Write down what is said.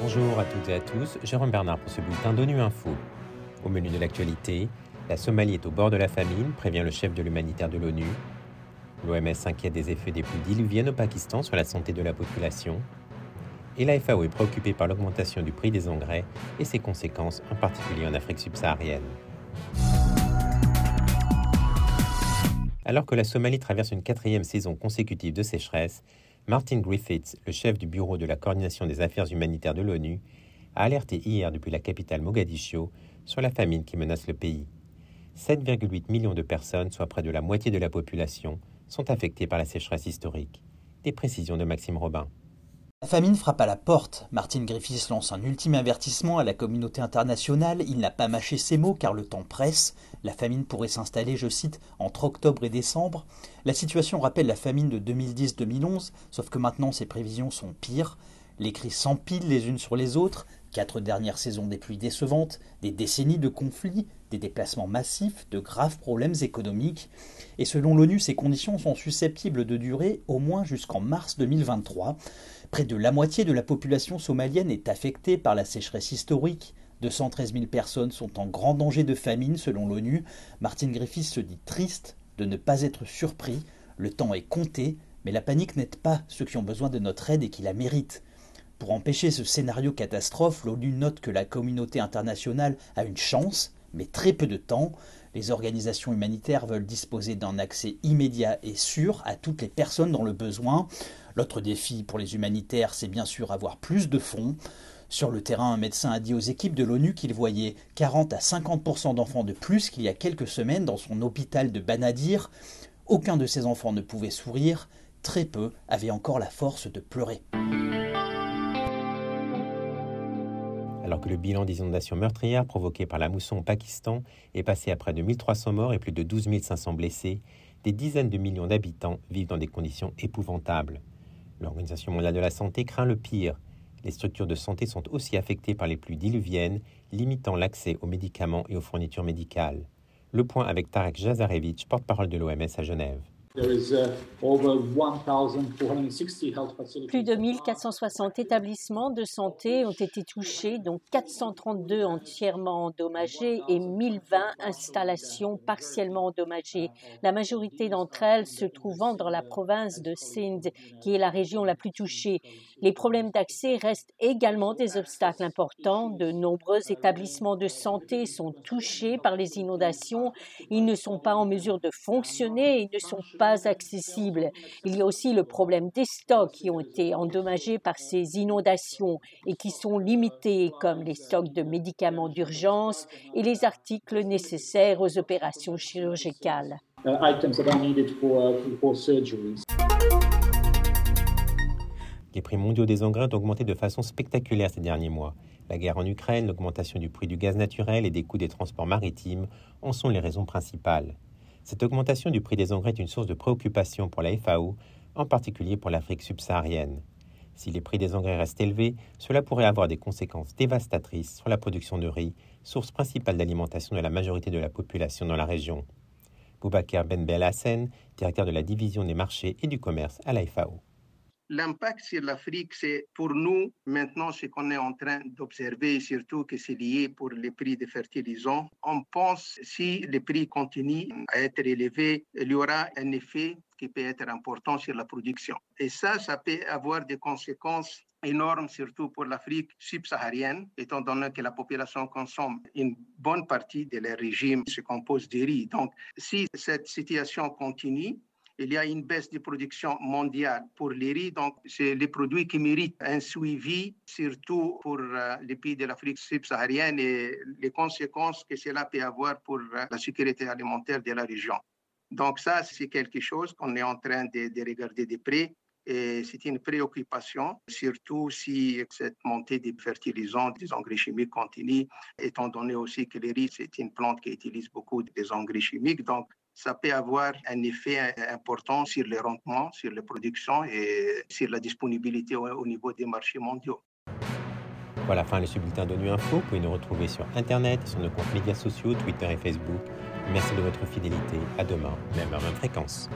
Bonjour à toutes et à tous, Jérôme Bernard pour ce bulletin d'ONU Info. Au menu de l'actualité, la Somalie est au bord de la famine, prévient le chef de l'humanitaire de l'ONU. L'OMS s'inquiète des effets des pluies diluviennes au Pakistan sur la santé de la population. Et la FAO est préoccupée par l'augmentation du prix des engrais et ses conséquences, en particulier en Afrique subsaharienne. Alors que la Somalie traverse une quatrième saison consécutive de sécheresse, Martin Griffiths, le chef du bureau de la coordination des affaires humanitaires de l'ONU, a alerté hier depuis la capitale Mogadiscio sur la famine qui menace le pays. 7,8 millions de personnes, soit près de la moitié de la population, sont affectés par la sécheresse historique. Des précisions de Maxime Robin. La famine frappe à la porte. Martin Griffiths lance un ultime avertissement à la communauté internationale. Il n'a pas mâché ses mots car le temps presse. La famine pourrait s'installer, je cite, entre octobre et décembre. La situation rappelle la famine de 2010-2011, sauf que maintenant ses prévisions sont pires. Les crises s'empilent les unes sur les autres, quatre dernières saisons des pluies décevantes, des décennies de conflits, des déplacements massifs, de graves problèmes économiques. Et selon l'ONU, ces conditions sont susceptibles de durer au moins jusqu'en mars 2023. Près de la moitié de la population somalienne est affectée par la sécheresse historique. 213 000 personnes sont en grand danger de famine selon l'ONU. Martin Griffiths se dit triste de ne pas être surpris. Le temps est compté, mais la panique n'aide pas ceux qui ont besoin de notre aide et qui la méritent. Pour empêcher ce scénario catastrophe, l'ONU note que la communauté internationale a une chance, mais très peu de temps. Les organisations humanitaires veulent disposer d'un accès immédiat et sûr à toutes les personnes dans le besoin. L'autre défi pour les humanitaires, c'est bien sûr avoir plus de fonds. Sur le terrain, un médecin a dit aux équipes de l'ONU qu'il voyait 40 à 50% d'enfants de plus qu'il y a quelques semaines dans son hôpital de Banadir. Aucun de ces enfants ne pouvait sourire, très peu avaient encore la force de pleurer. Alors que le bilan des inondations meurtrières provoquées par la mousson au Pakistan est passé à près de 1300 morts et plus de 12 500 blessés, des dizaines de millions d'habitants vivent dans des conditions épouvantables. L'Organisation mondiale de la santé craint le pire. Les structures de santé sont aussi affectées par les pluies diluviennes, limitant l'accès aux médicaments et aux fournitures médicales. Le point avec Tarek Jazarevich, porte-parole de l'OMS à Genève. Plus de 1460 établissements de santé ont été touchés, dont 432 entièrement endommagés et 1020 installations partiellement endommagées. La majorité d'entre elles se trouvant dans la province de Sindh, qui est la région la plus touchée. Les problèmes d'accès restent également des obstacles importants. De nombreux établissements de santé sont touchés par les inondations. Ils ne sont pas en mesure de fonctionner et ne sont pas accessibles. Il y a aussi le problème des stocks qui ont été endommagés par ces inondations et qui sont limités, comme les stocks de médicaments d'urgence et les articles nécessaires aux opérations chirurgicales. Uh, les prix mondiaux des engrais ont augmenté de façon spectaculaire ces derniers mois. La guerre en Ukraine, l'augmentation du prix du gaz naturel et des coûts des transports maritimes en sont les raisons principales. Cette augmentation du prix des engrais est une source de préoccupation pour la FAO, en particulier pour l'Afrique subsaharienne. Si les prix des engrais restent élevés, cela pourrait avoir des conséquences dévastatrices sur la production de riz, source principale d'alimentation de la majorité de la population dans la région. Boubacar Ben Belhassen, directeur de la division des marchés et du commerce à la FAO. L'impact sur l'Afrique, c'est pour nous maintenant ce qu'on est en train d'observer, surtout que c'est lié pour les prix des fertilisants. On pense si les prix continuent à être élevés, il y aura un effet qui peut être important sur la production. Et ça, ça peut avoir des conséquences énormes, surtout pour l'Afrique subsaharienne, étant donné que la population consomme une bonne partie de leur régime se compose de riz. Donc, si cette situation continue, il y a une baisse de production mondiale pour les riz. Donc, c'est les produits qui méritent un suivi, surtout pour euh, les pays de l'Afrique subsaharienne et les conséquences que cela peut avoir pour euh, la sécurité alimentaire de la région. Donc, ça, c'est quelque chose qu'on est en train de, de regarder de près. Et c'est une préoccupation, surtout si cette montée des fertilisants, des engrais chimiques continue, étant donné aussi que le riz, c'est une plante qui utilise beaucoup des engrais chimiques. Donc, ça peut avoir un effet important sur les rendements, sur les productions et sur la disponibilité au, niveau des marchés mondiaux. Voilà, fin ce bulletin d'ONU Info. Vous pouvez nous retrouver sur Internet, sur nos comptes médias sociaux, Twitter et Facebook. Merci de votre fidélité. À demain, même à même fréquence.